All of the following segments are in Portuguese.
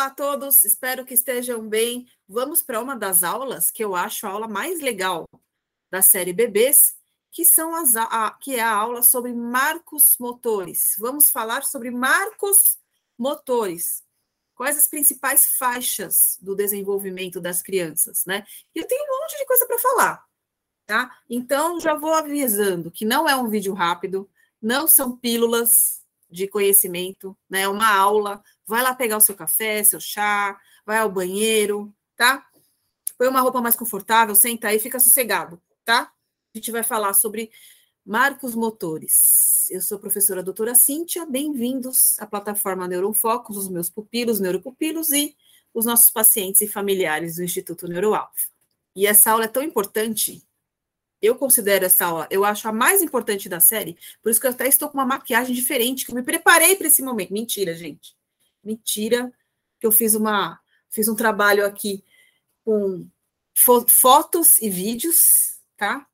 Olá a todos, espero que estejam bem. Vamos para uma das aulas que eu acho a aula mais legal da série Bebês, que são as a, que é a aula sobre marcos motores. Vamos falar sobre marcos motores. Quais as principais faixas do desenvolvimento das crianças, né? E eu tenho um monte de coisa para falar, tá? Então já vou avisando que não é um vídeo rápido, não são pílulas de conhecimento, né? É uma aula. Vai lá pegar o seu café, seu chá, vai ao banheiro, tá? Põe uma roupa mais confortável, senta aí, fica sossegado, tá? A gente vai falar sobre marcos motores. Eu sou a professora doutora Cíntia, bem-vindos à plataforma Neurofocus, os meus pupilos, neuropupilos e os nossos pacientes e familiares do Instituto Neuroalfa. E essa aula é tão importante, eu considero essa aula, eu acho a mais importante da série, por isso que eu até estou com uma maquiagem diferente, que eu me preparei para esse momento. Mentira, gente. Mentira, que eu fiz uma fiz um trabalho aqui com fo fotos e vídeos, tá?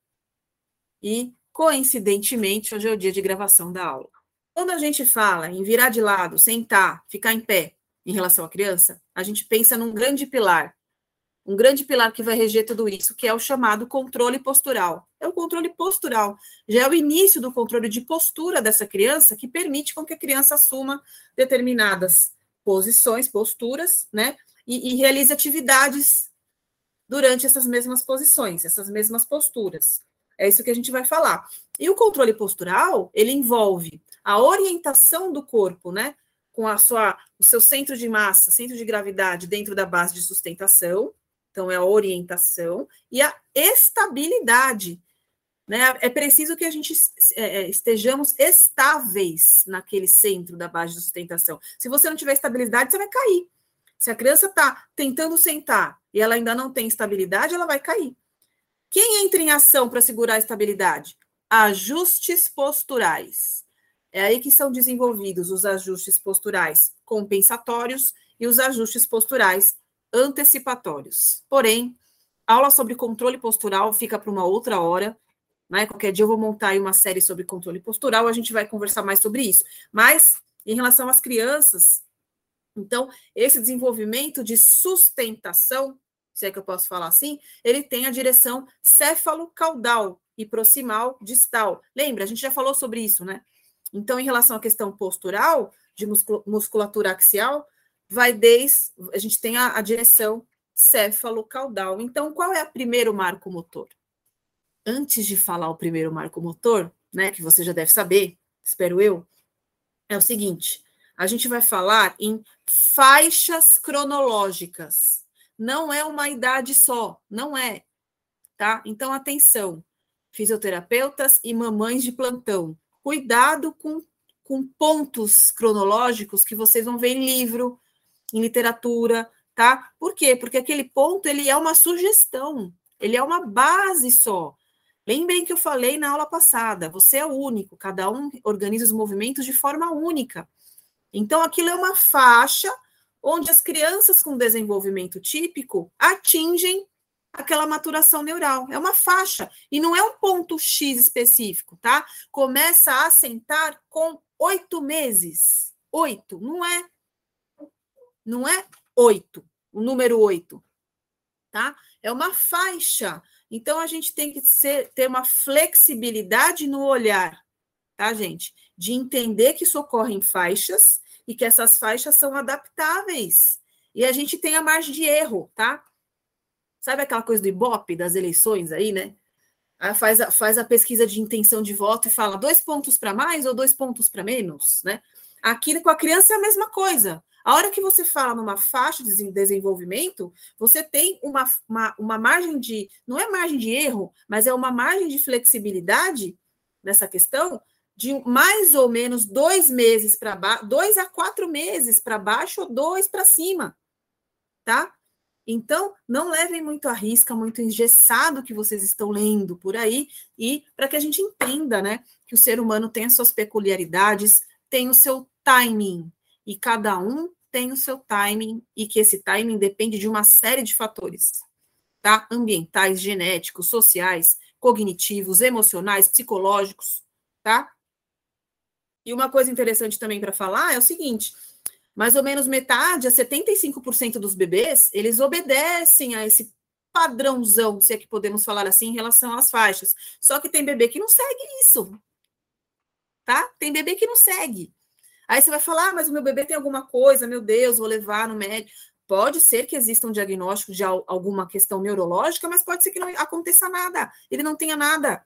E coincidentemente, hoje é o dia de gravação da aula. Quando a gente fala em virar de lado, sentar, ficar em pé em relação à criança, a gente pensa num grande pilar, um grande pilar que vai reger tudo isso, que é o chamado controle postural. É o controle postural, já é o início do controle de postura dessa criança que permite com que a criança assuma determinadas posições, posturas, né? E, e realize atividades durante essas mesmas posições, essas mesmas posturas. É isso que a gente vai falar. E o controle postural, ele envolve a orientação do corpo, né? Com a sua, o seu centro de massa, centro de gravidade dentro da base de sustentação, então, é a orientação e a estabilidade. Né? É preciso que a gente é, é, estejamos estáveis naquele centro da base de sustentação. Se você não tiver estabilidade, você vai cair. Se a criança está tentando sentar e ela ainda não tem estabilidade, ela vai cair. Quem entra em ação para segurar a estabilidade? Ajustes posturais. É aí que são desenvolvidos os ajustes posturais compensatórios e os ajustes posturais antecipatórios. Porém, aula sobre controle postural fica para uma outra hora. Né? Qualquer dia eu vou montar aí uma série sobre controle postural, a gente vai conversar mais sobre isso. Mas, em relação às crianças, então, esse desenvolvimento de sustentação, se é que eu posso falar assim, ele tem a direção céfalo-caudal e proximal distal. Lembra, a gente já falou sobre isso, né? Então, em relação à questão postural, de musculatura axial, vai desde. A gente tem a, a direção céfalo-caudal. Então, qual é o primeiro marco motor? Antes de falar o primeiro marco motor, né, que você já deve saber, espero eu, é o seguinte: a gente vai falar em faixas cronológicas. Não é uma idade só, não é, tá? Então, atenção, fisioterapeutas e mamães de plantão, cuidado com, com pontos cronológicos que vocês vão ver em livro, em literatura, tá? Por quê? Porque aquele ponto ele é uma sugestão, ele é uma base só. Lembrem que eu falei na aula passada, você é único, cada um organiza os movimentos de forma única. Então, aquilo é uma faixa onde as crianças com desenvolvimento típico atingem aquela maturação neural. É uma faixa e não é um ponto X específico, tá? Começa a assentar com oito meses. Oito, não é não é oito, o número oito, tá? É uma faixa. Então a gente tem que ser, ter uma flexibilidade no olhar, tá, gente? De entender que isso ocorre em faixas e que essas faixas são adaptáveis. E a gente tem a margem de erro, tá? Sabe aquela coisa do Ibope das eleições aí, né? Aí faz, a, faz a pesquisa de intenção de voto e fala dois pontos para mais ou dois pontos para menos, né? Aqui com a criança é a mesma coisa. A hora que você fala numa faixa de desenvolvimento, você tem uma, uma, uma margem de, não é margem de erro, mas é uma margem de flexibilidade nessa questão de mais ou menos dois meses para baixo, dois a quatro meses para baixo ou dois para cima, tá? Então, não levem muito a risca, muito engessado que vocês estão lendo por aí, e para que a gente entenda, né, que o ser humano tem as suas peculiaridades, tem o seu timing, e cada um tem o seu timing e que esse timing depende de uma série de fatores, tá? Ambientais, genéticos, sociais, cognitivos, emocionais, psicológicos, tá? E uma coisa interessante também para falar é o seguinte: mais ou menos metade, a 75% dos bebês, eles obedecem a esse padrãozão, se é que podemos falar assim, em relação às faixas. Só que tem bebê que não segue isso. Tá? Tem bebê que não segue. Aí você vai falar, ah, mas o meu bebê tem alguma coisa, meu Deus, vou levar no médico. Pode ser que exista um diagnóstico de alguma questão neurológica, mas pode ser que não aconteça nada. Ele não tenha nada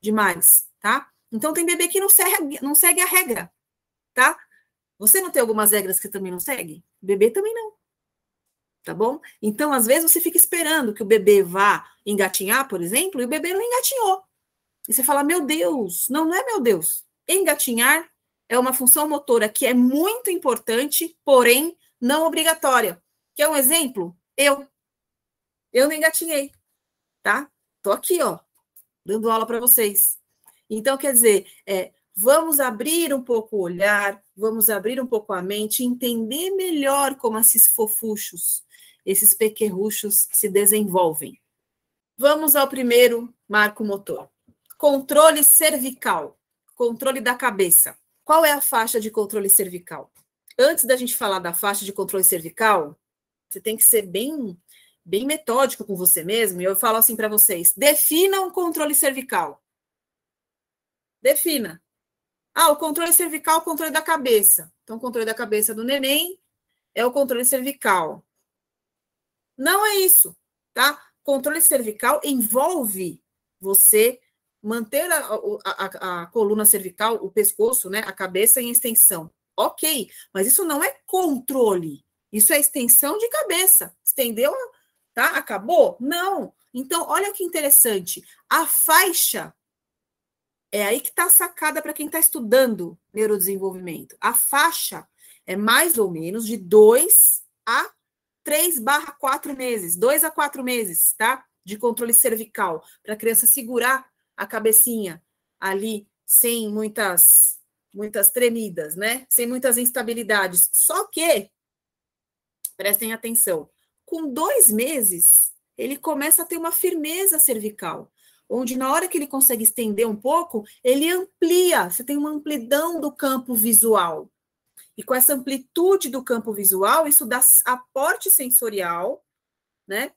demais, tá? Então tem bebê que não segue, não segue a regra, tá? Você não tem algumas regras que também não segue? Bebê também não. Tá bom? Então, às vezes, você fica esperando que o bebê vá engatinhar, por exemplo, e o bebê não engatinhou. E você fala, meu Deus, não, não é meu Deus. Engatinhar é uma função motora que é muito importante, porém não obrigatória. Quer um exemplo? Eu. Eu não engatinhei, tá? Tô aqui, ó, dando aula para vocês. Então, quer dizer, é, vamos abrir um pouco o olhar, vamos abrir um pouco a mente, entender melhor como esses fofuchos, esses pequerruchos se desenvolvem. Vamos ao primeiro marco motor. Controle cervical, controle da cabeça. Qual é a faixa de controle cervical? Antes da gente falar da faixa de controle cervical, você tem que ser bem bem metódico com você mesmo, e eu falo assim para vocês: defina um controle cervical. Defina. Ah, o controle cervical, o controle da cabeça. Então, o controle da cabeça do neném é o controle cervical. Não é isso, tá? Controle cervical envolve você manter a, a, a, coluna cervical, o pescoço, né, a cabeça em extensão. Ok, mas isso não é controle. Isso é extensão de cabeça. Estendeu, tá? Acabou? Não. Então, olha que interessante. A faixa é aí que está a sacada para quem está estudando neurodesenvolvimento. A faixa é mais ou menos de 2 a 3 barra 4 meses, 2 a 4 meses, tá? De controle cervical, para a criança segurar a cabecinha ali sem muitas muitas tremidas, né? Sem muitas instabilidades. Só que, prestem atenção, com dois meses, ele começa a ter uma firmeza cervical onde na hora que ele consegue estender um pouco, ele amplia, você tem uma amplidão do campo visual. E com essa amplitude do campo visual, isso dá aporte sensorial, né,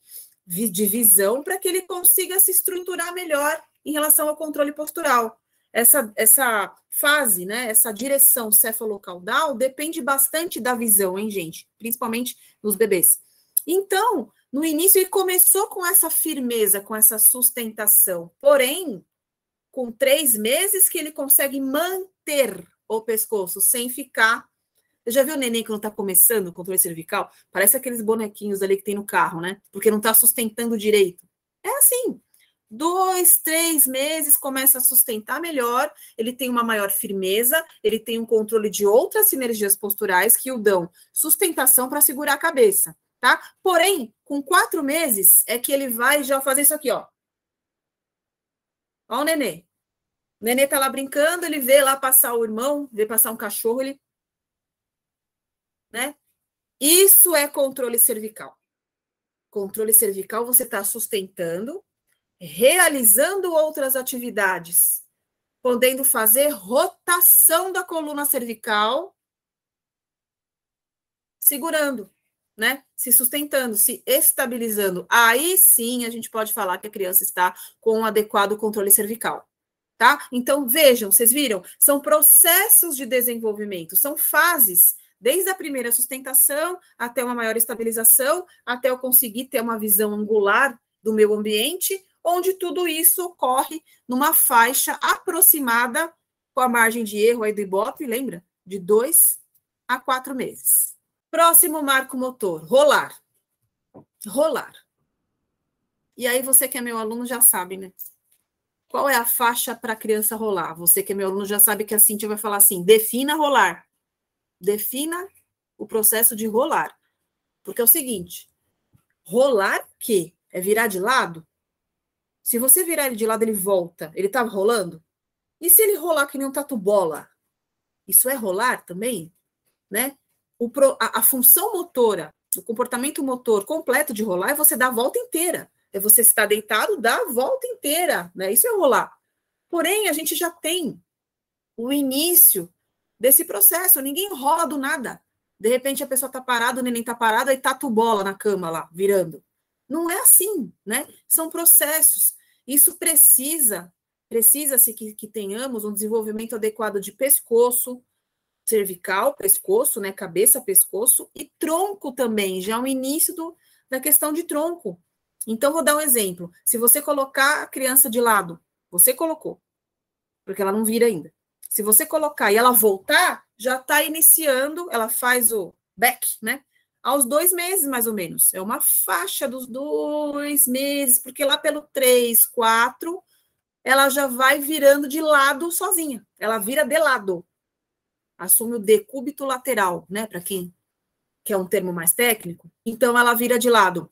de visão, para que ele consiga se estruturar melhor em relação ao controle postural. Essa, essa fase, né, essa direção cefalocaudal depende bastante da visão, hein, gente? Principalmente nos bebês. Então, no início, ele começou com essa firmeza, com essa sustentação. Porém, com três meses que ele consegue manter o pescoço sem ficar. Você já viu o neném que não está começando o controle cervical? Parece aqueles bonequinhos ali que tem no carro, né? Porque não está sustentando direito. É assim. Dois, três meses começa a sustentar melhor, ele tem uma maior firmeza, ele tem um controle de outras sinergias posturais que o dão sustentação para segurar a cabeça tá? Porém, com quatro meses é que ele vai já fazer isso aqui, ó. Ó o nenê. O nenê tá lá brincando, ele vê lá passar o irmão, vê passar um cachorro, ele. Né? Isso é controle cervical. Controle cervical, você está sustentando, realizando outras atividades, podendo fazer rotação da coluna cervical, segurando né, se sustentando, se estabilizando, aí sim a gente pode falar que a criança está com um adequado controle cervical. Tá? Então, vejam, vocês viram? São processos de desenvolvimento, são fases, desde a primeira sustentação até uma maior estabilização, até eu conseguir ter uma visão angular do meu ambiente, onde tudo isso ocorre numa faixa aproximada, com a margem de erro aí do Ibope, lembra? De dois a quatro meses. Próximo marco motor, rolar. Rolar. E aí, você que é meu aluno já sabe, né? Qual é a faixa para a criança rolar? Você que é meu aluno já sabe que a Cintia vai falar assim: defina rolar. Defina o processo de rolar. Porque é o seguinte: rolar que? É virar de lado? Se você virar ele de lado, ele volta. Ele estava rolando? E se ele rolar que nem um tatu bola? Isso é rolar também? Né? o, a, a função motora, o comportamento motor completo de rolar é você dar a volta inteira. É você estar deitado, dar a volta inteira, né? Isso é rolar. Porém, a gente já tem o início desse processo, ninguém rola do nada. De repente a pessoa está parada, o neném está parado, aí tatu bola na cama lá, virando. Não é assim, né? São processos. Isso precisa, precisa-se que, que tenhamos um desenvolvimento adequado de pescoço, cervical, pescoço, né? Cabeça, pescoço e tronco também, já é o início do, da questão de tronco. Então, vou dar um exemplo. Se você colocar a criança de lado, você colocou, porque ela não vira ainda. Se você colocar e ela voltar, já está iniciando, ela faz o back, né? Aos dois meses, mais ou menos. É uma faixa dos dois meses, porque lá pelo três, quatro, ela já vai virando de lado sozinha. Ela vira de lado. Assume o decúbito lateral, né? Para quem quer um termo mais técnico. Então, ela vira de lado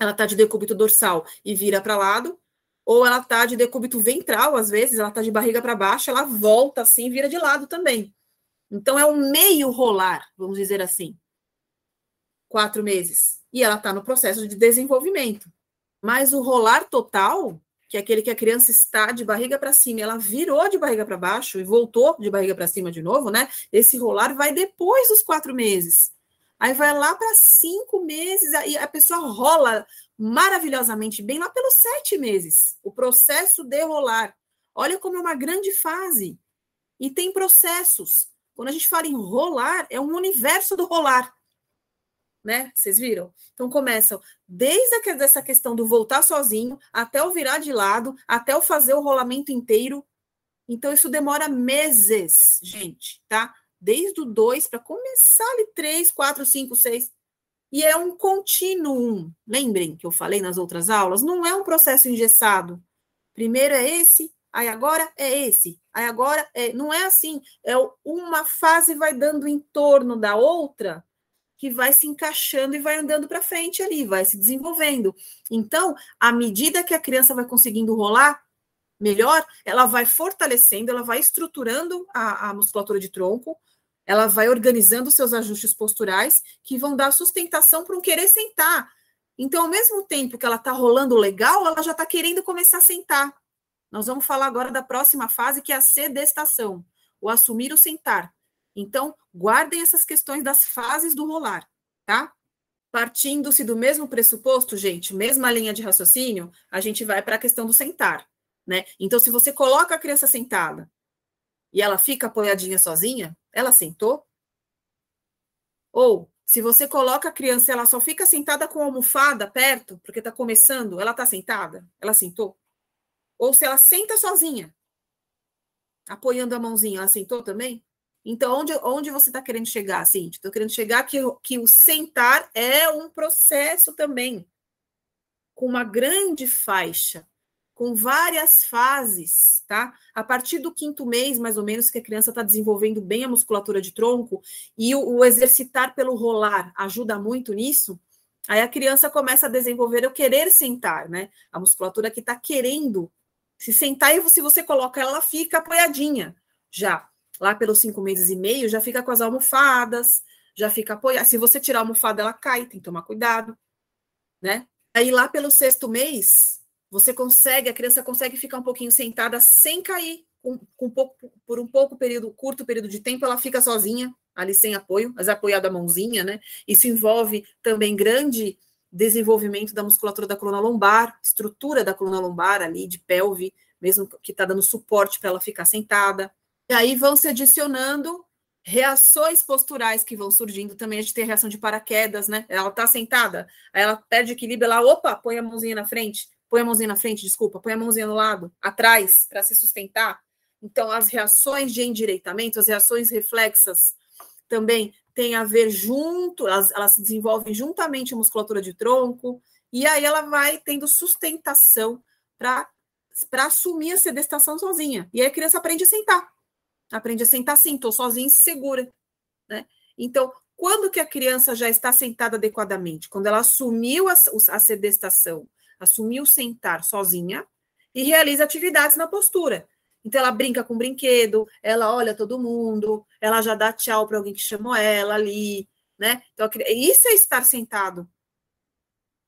ela está de decúbito dorsal e vira para lado, ou ela está de decúbito ventral, às vezes, ela está de barriga para baixo, ela volta assim, vira de lado também. Então, é um meio rolar, vamos dizer assim. Quatro meses. E ela está no processo de desenvolvimento. Mas o rolar total, que é aquele que a criança está de barriga para cima, ela virou de barriga para baixo e voltou de barriga para cima de novo, né? Esse rolar vai depois dos quatro meses. Aí vai lá para cinco meses, aí a pessoa rola maravilhosamente bem lá pelos sete meses. O processo de rolar. Olha como é uma grande fase. E tem processos. Quando a gente fala em rolar, é um universo do rolar. Né? Vocês viram? Então começam desde essa questão do voltar sozinho, até o virar de lado, até o fazer o rolamento inteiro. Então isso demora meses, gente, tá? desde o 2 para começar ali 3, 4, 5, 6. E é um contínuo. Lembrem que eu falei nas outras aulas, não é um processo engessado. Primeiro é esse, aí agora é esse, aí agora é. Não é assim. É uma fase vai dando em torno da outra que vai se encaixando e vai andando para frente ali, vai se desenvolvendo. Então, à medida que a criança vai conseguindo rolar melhor, ela vai fortalecendo, ela vai estruturando a, a musculatura de tronco, ela vai organizando seus ajustes posturais que vão dar sustentação para um querer sentar. Então, ao mesmo tempo que ela está rolando legal, ela já está querendo começar a sentar. Nós vamos falar agora da próxima fase, que é a sedestação, o assumir o sentar. Então, guardem essas questões das fases do rolar, tá? Partindo-se do mesmo pressuposto, gente, mesma linha de raciocínio, a gente vai para a questão do sentar, né? Então, se você coloca a criança sentada e ela fica apoiadinha sozinha, ela sentou? Ou, se você coloca a criança ela só fica sentada com a almofada perto, porque está começando, ela está sentada? Ela sentou? Ou se ela senta sozinha, apoiando a mãozinha, ela sentou também? Então, onde, onde você está querendo chegar, Cintia? Estou querendo chegar que, que o sentar é um processo também, com uma grande faixa com várias fases, tá? A partir do quinto mês, mais ou menos, que a criança está desenvolvendo bem a musculatura de tronco, e o, o, exercitar pelo rolar ajuda muito nisso, aí a criança começa a desenvolver o querer sentar, né? A musculatura que está querendo se sentar, e se você coloca ela, ela fica apoiadinha já. Lá pelos cinco meses e meio, já fica com as almofadas, já fica apoiada. Se você tirar a almofada, ela cai, tem que tomar cuidado, né? Aí lá pelo sexto mês, você consegue, a criança consegue ficar um pouquinho sentada sem cair, com, com pouco, por um pouco período, curto período de tempo, ela fica sozinha, ali sem apoio, mas apoiada a mãozinha, né? Isso envolve também grande desenvolvimento da musculatura da coluna lombar, estrutura da coluna lombar ali, de pelve, mesmo que está dando suporte para ela ficar sentada. Aí vão se adicionando reações posturais que vão surgindo também. A gente tem a reação de paraquedas, né? Ela está sentada, aí ela perde equilíbrio, ela, opa, põe a mãozinha na frente, põe a mãozinha na frente, desculpa, põe a mãozinha no lado, atrás, para se sustentar. Então, as reações de endireitamento, as reações reflexas também têm a ver junto, elas, elas se desenvolvem juntamente a musculatura de tronco, e aí ela vai tendo sustentação para assumir a sedestação sozinha. E aí a criança aprende a sentar. Aprende a sentar assim, estou sozinha e se segura. Né? Então, quando que a criança já está sentada adequadamente? Quando ela assumiu a, a sedestação, assumiu sentar sozinha e realiza atividades na postura. Então, ela brinca com o brinquedo, ela olha todo mundo, ela já dá tchau para alguém que chamou ela ali, né? Então, isso é estar sentado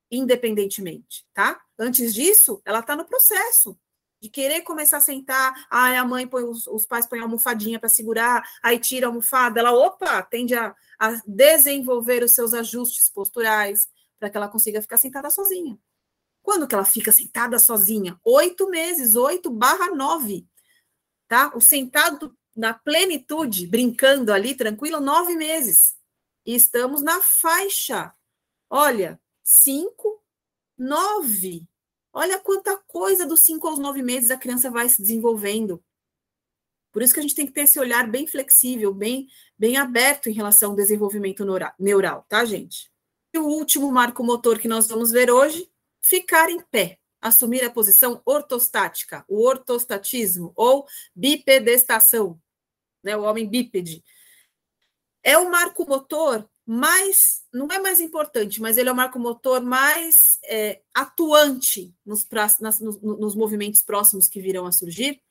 independentemente, tá? Antes disso, ela está no processo. De querer começar a sentar, aí a mãe põe, os, os pais põem a almofadinha para segurar, aí tira a almofada, ela, opa, tende a, a desenvolver os seus ajustes posturais para que ela consiga ficar sentada sozinha. Quando que ela fica sentada sozinha? Oito meses, oito barra nove, tá? O sentado na plenitude, brincando ali, tranquilo, nove meses. E estamos na faixa, olha, cinco, nove, Olha quanta coisa dos 5 aos 9 meses a criança vai se desenvolvendo. Por isso que a gente tem que ter esse olhar bem flexível, bem, bem aberto em relação ao desenvolvimento neural, tá, gente? E o último marco motor que nós vamos ver hoje, ficar em pé, assumir a posição ortostática, o ortostatismo ou bipedestação, né, o homem bípede. É o marco motor mais, não é mais importante, mas ele é o marco motor mais é, atuante nos, nas, nos, nos, movimentos próximos que virão a surgir,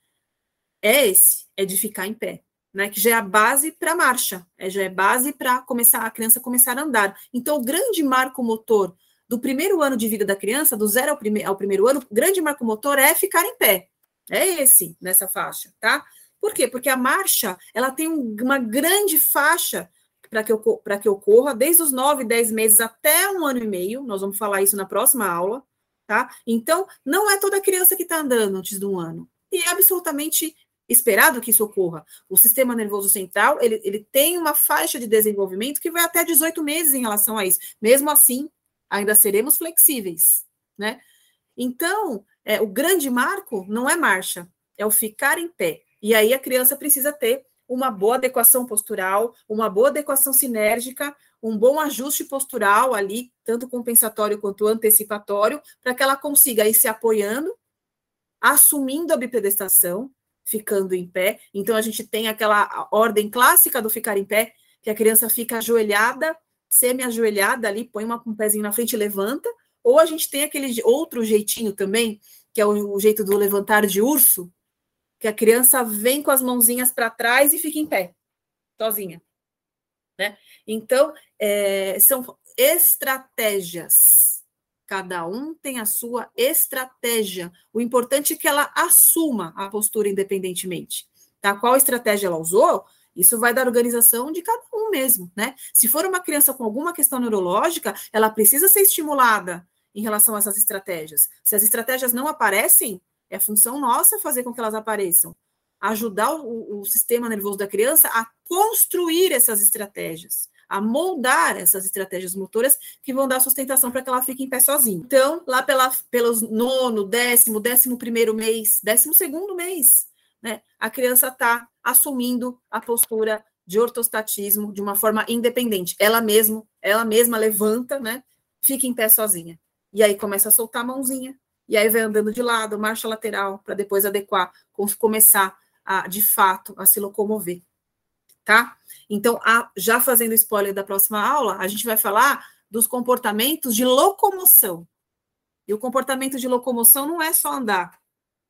é esse, é de ficar em pé, né? Que já é a base para a marcha, é, já é base para começar a criança começar a andar. Então, o grande marco motor do primeiro ano de vida da criança, do zero ao, prime ao primeiro ano, o grande marco motor é ficar em pé. É esse, nessa faixa, tá? Por quê? Porque a marcha, ela tem um, uma grande faixa para que, que ocorra, desde os 9, 10 meses até um ano e meio, nós vamos falar isso na próxima aula, tá? Então, não é toda criança que está andando antes de um ano. E é absolutamente esperado que isso ocorra. O sistema nervoso central, ele, ele tem uma faixa de desenvolvimento que vai até 18 meses em relação a isso. Mesmo assim, ainda seremos flexíveis, né? Então, é, o grande marco não é marcha, é o ficar em pé. E aí a criança precisa ter uma boa adequação postural, uma boa adequação sinérgica, um bom ajuste postural ali, tanto compensatório quanto antecipatório, para que ela consiga ir se apoiando, assumindo a bipedestação, ficando em pé. Então, a gente tem aquela ordem clássica do ficar em pé, que a criança fica ajoelhada, semi-ajoelhada ali, põe uma, um pezinho na frente e levanta, ou a gente tem aquele outro jeitinho também, que é o, o jeito do levantar de urso, que a criança vem com as mãozinhas para trás e fica em pé, sozinha. Né? Então, é, são estratégias. Cada um tem a sua estratégia. O importante é que ela assuma a postura independentemente. Tá? Qual estratégia ela usou? Isso vai da organização de cada um mesmo, né? Se for uma criança com alguma questão neurológica, ela precisa ser estimulada em relação a essas estratégias. Se as estratégias não aparecem, é função nossa fazer com que elas apareçam. Ajudar o, o sistema nervoso da criança a construir essas estratégias, a moldar essas estratégias motoras que vão dar sustentação para que ela fique em pé sozinha. Então, lá pela, pelos nono, décimo, décimo primeiro mês, décimo segundo mês, né, a criança está assumindo a postura de ortostatismo de uma forma independente. Ela mesma, ela mesma levanta, né, fica em pé sozinha. E aí começa a soltar a mãozinha, e aí vai andando de lado, marcha lateral, para depois adequar, começar a, de fato, a se locomover, tá? Então, a, já fazendo spoiler da próxima aula, a gente vai falar dos comportamentos de locomoção. E o comportamento de locomoção não é só andar,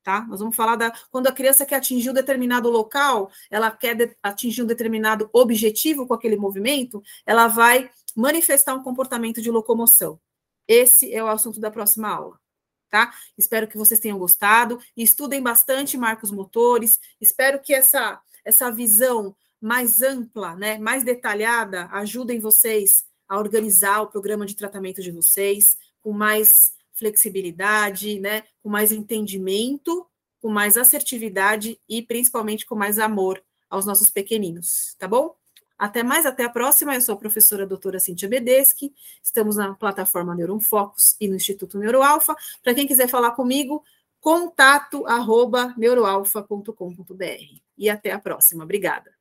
tá? Nós vamos falar da quando a criança quer atingir um determinado local, ela quer de, atingir um determinado objetivo com aquele movimento, ela vai manifestar um comportamento de locomoção. Esse é o assunto da próxima aula tá? Espero que vocês tenham gostado e estudem bastante marcos motores. Espero que essa essa visão mais ampla, né, mais detalhada, ajudem vocês a organizar o programa de tratamento de vocês com mais flexibilidade, né, com mais entendimento, com mais assertividade e principalmente com mais amor aos nossos pequeninos, tá bom? Até mais, até a próxima. Eu sou a professora doutora Cintia Bedeschi. Estamos na plataforma Neuron Focus e no Instituto Neuroalfa. Para quem quiser falar comigo, contato arroba neuroalfa.com.br. E até a próxima. Obrigada.